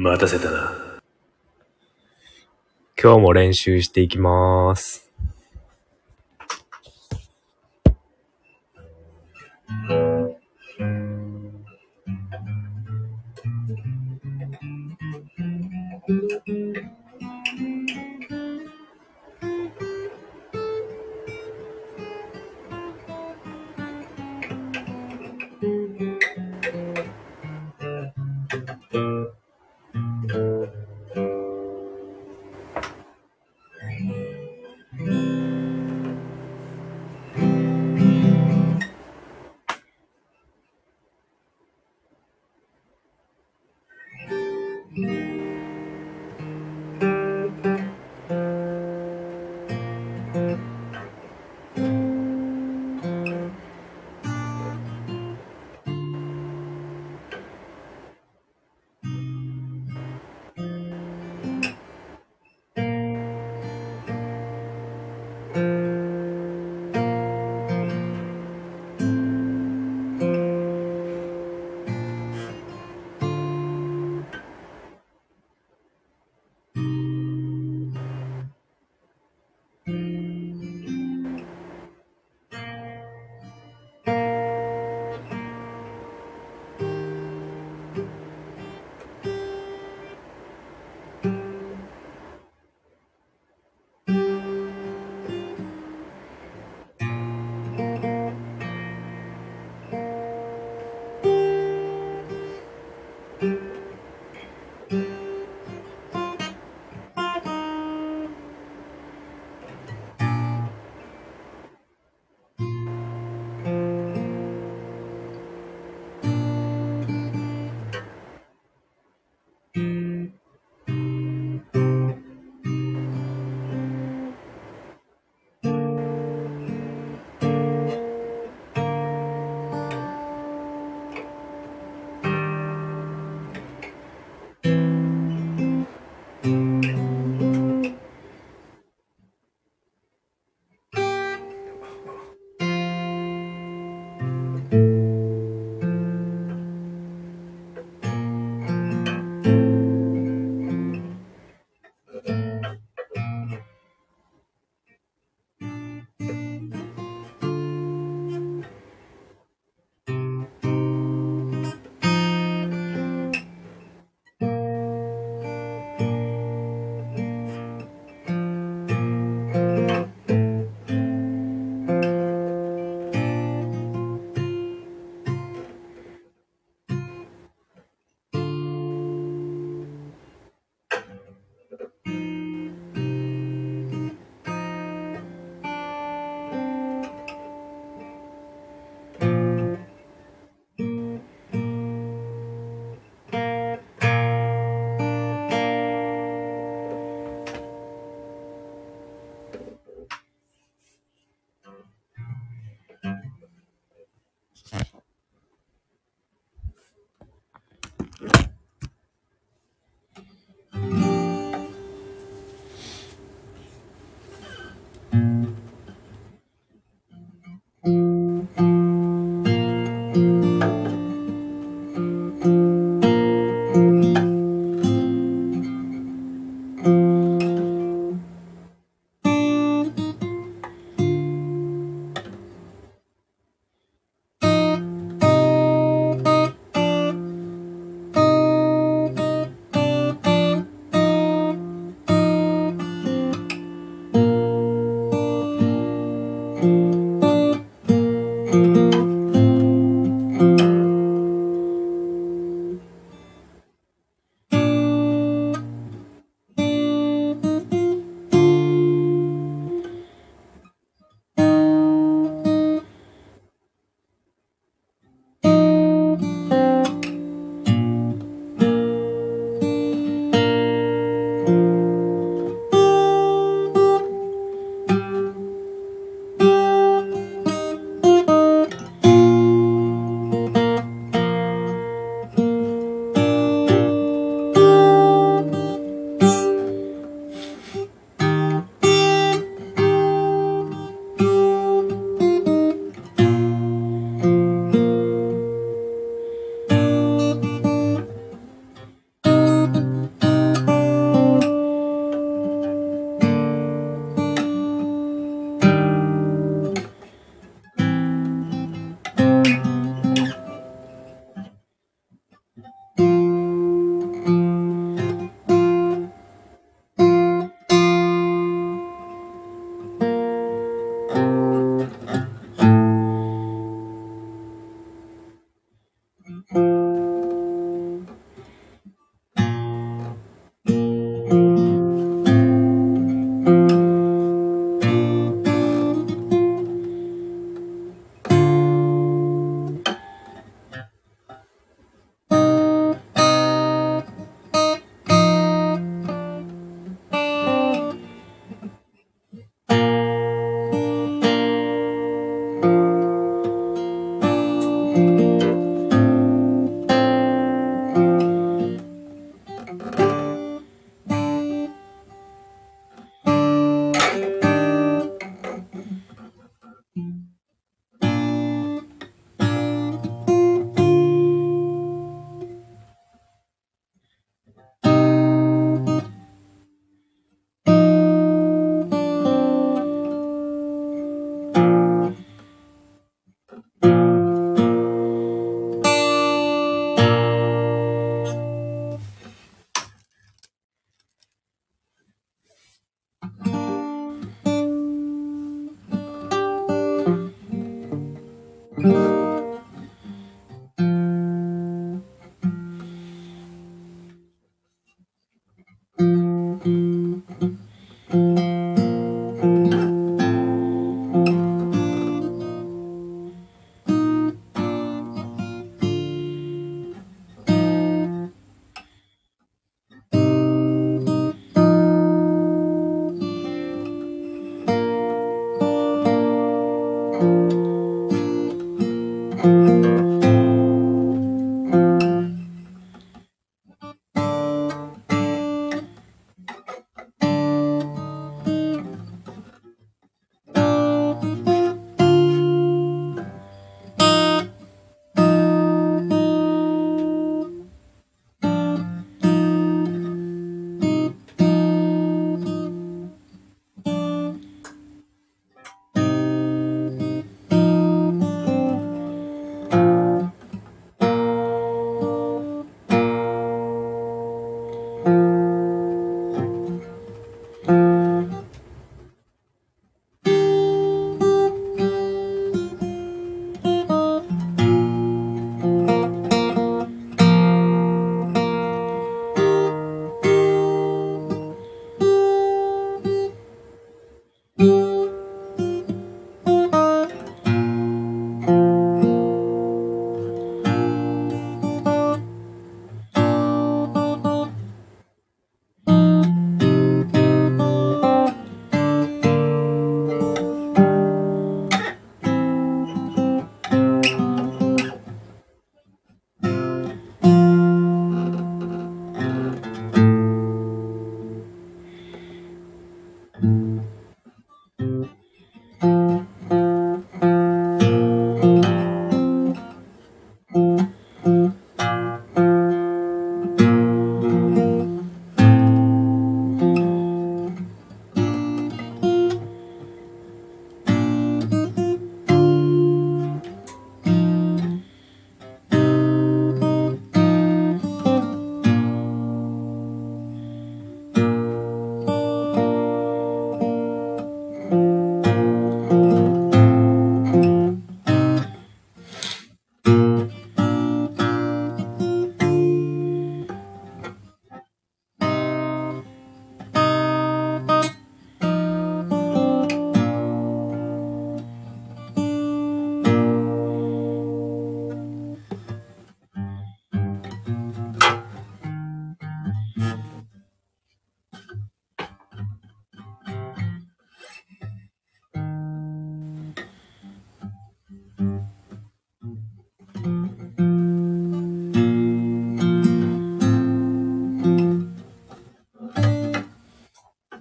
待たせたな。今日も練習していきます。Mm-hmm.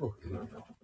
Oh, here we go.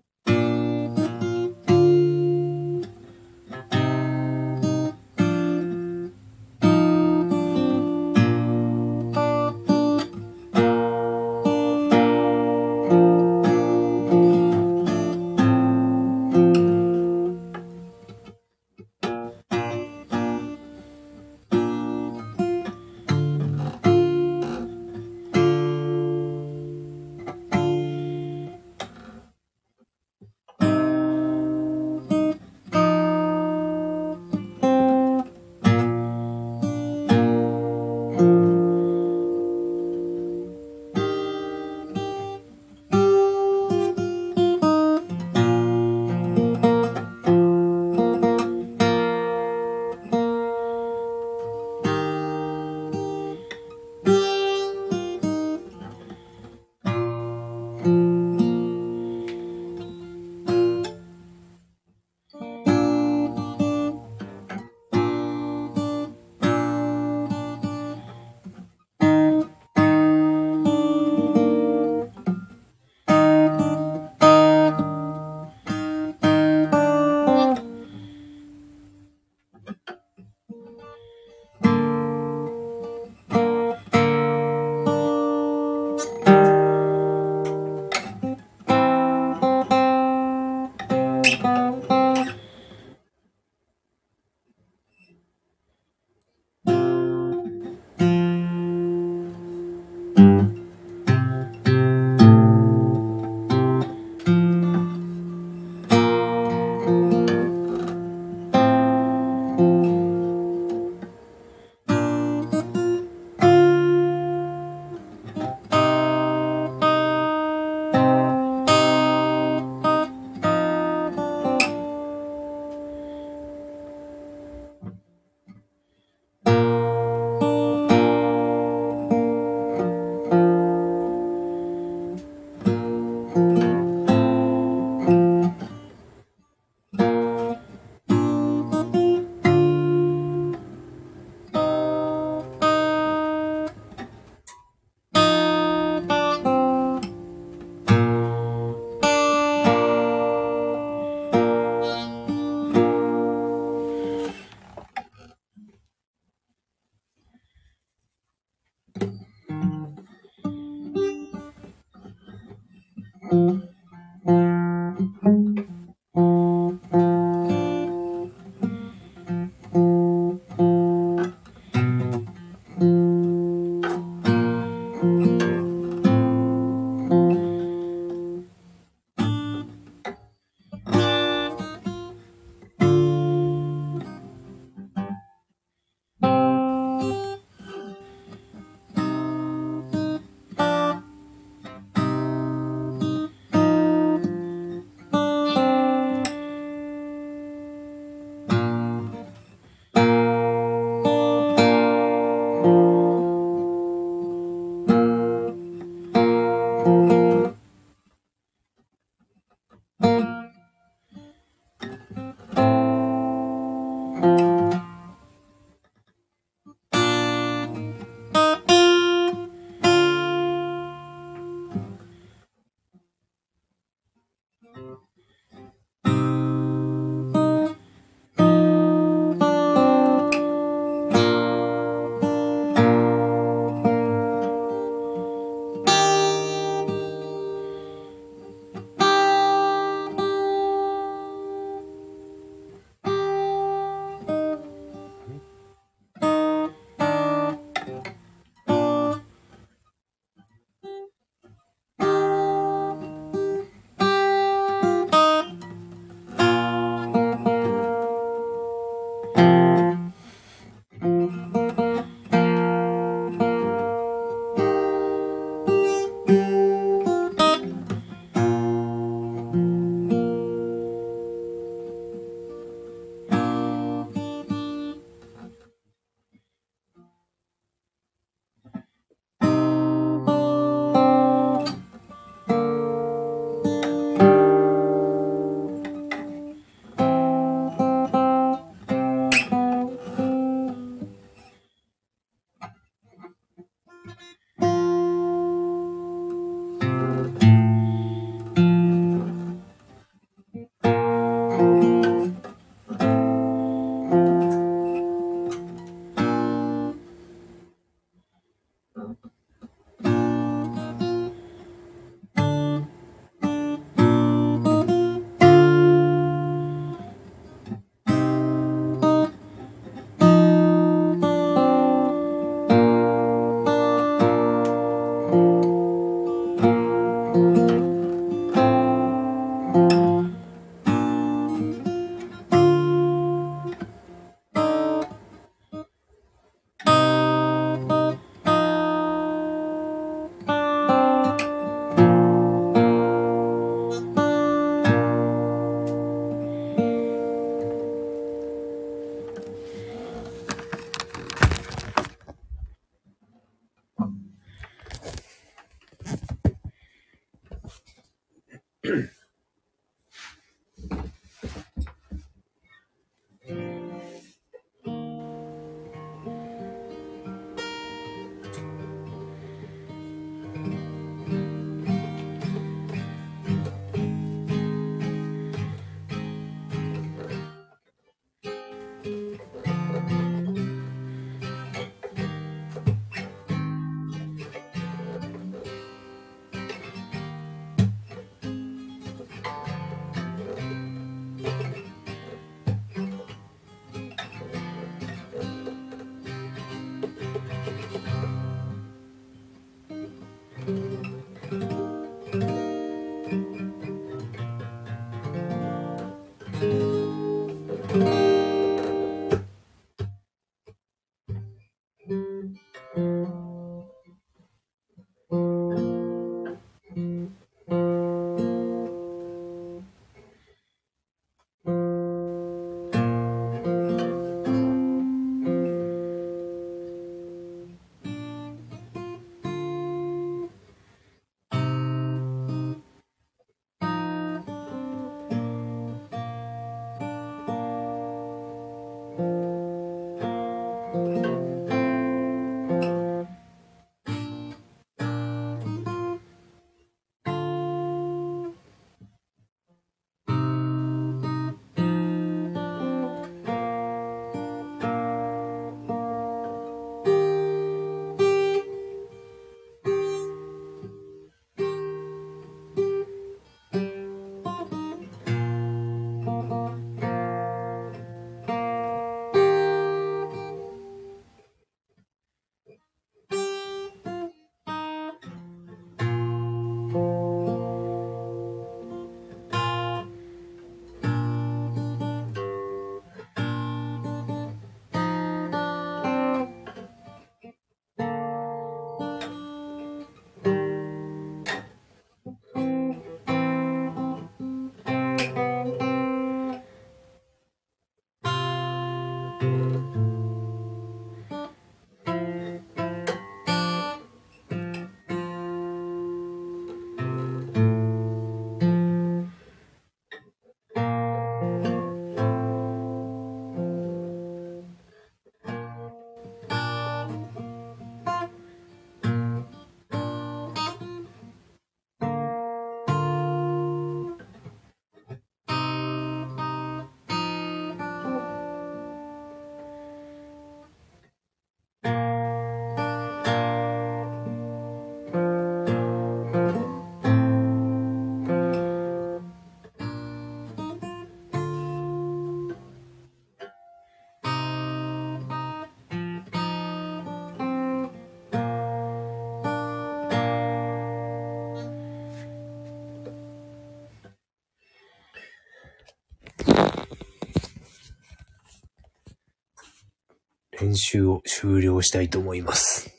練習を終了したいと思います。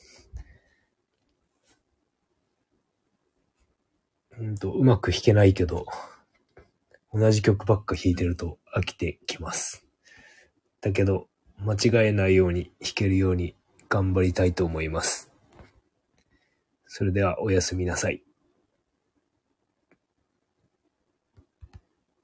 うんと、うまく弾けないけど、同じ曲ばっか弾いてると飽きてきます。だけど、間違えないように弾けるように頑張りたいと思います。それではおやすみなさい。